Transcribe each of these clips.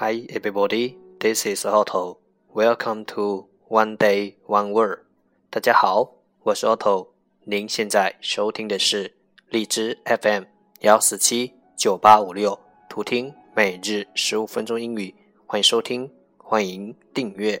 Hi everybody, this is Otto. Welcome to One Day One Word. 大家好，我是 Otto。您现在收听的是荔枝 FM 幺四七九八五六，图听每日十五分钟英语。欢迎收听，欢迎订阅。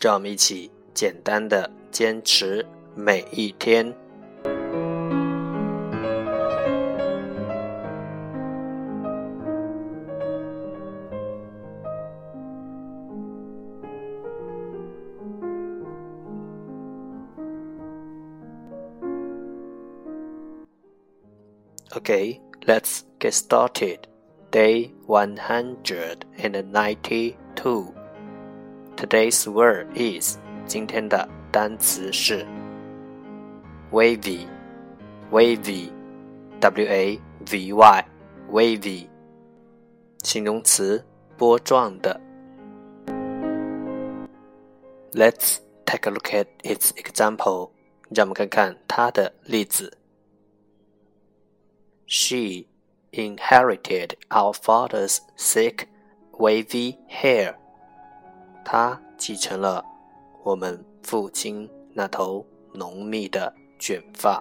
让我们一起简单的坚持每一天。Okay, let's get started. Day 192. Today's word is 今天的单词是 wavy，wavy，w a v y，wavy，形容词，波状的。Let's take a look at its example，让我们看看它的例子。She inherited our father's thick, wavy hair. 他继承了我们父亲那头浓密的卷发。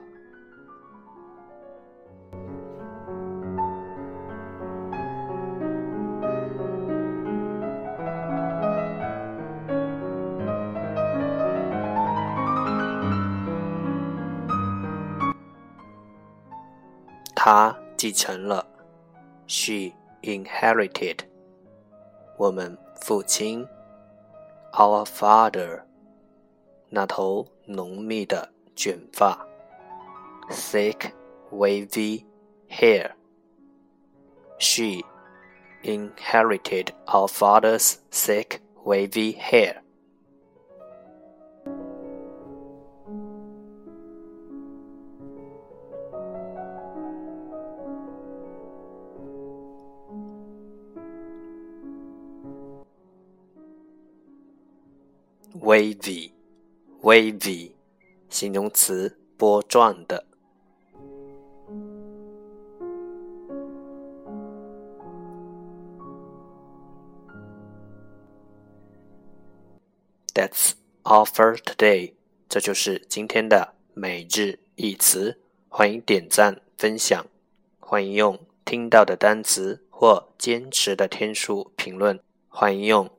他继承了，she inherited，我们父亲。Our father，那头浓密的卷发，thick wavy hair. She inherited our father's thick wavy hair. wavy，wavy，形容词，波状的。That's all for today。这就是今天的每日一词。欢迎点赞分享，欢迎用听到的单词或坚持的天数评论，欢迎用。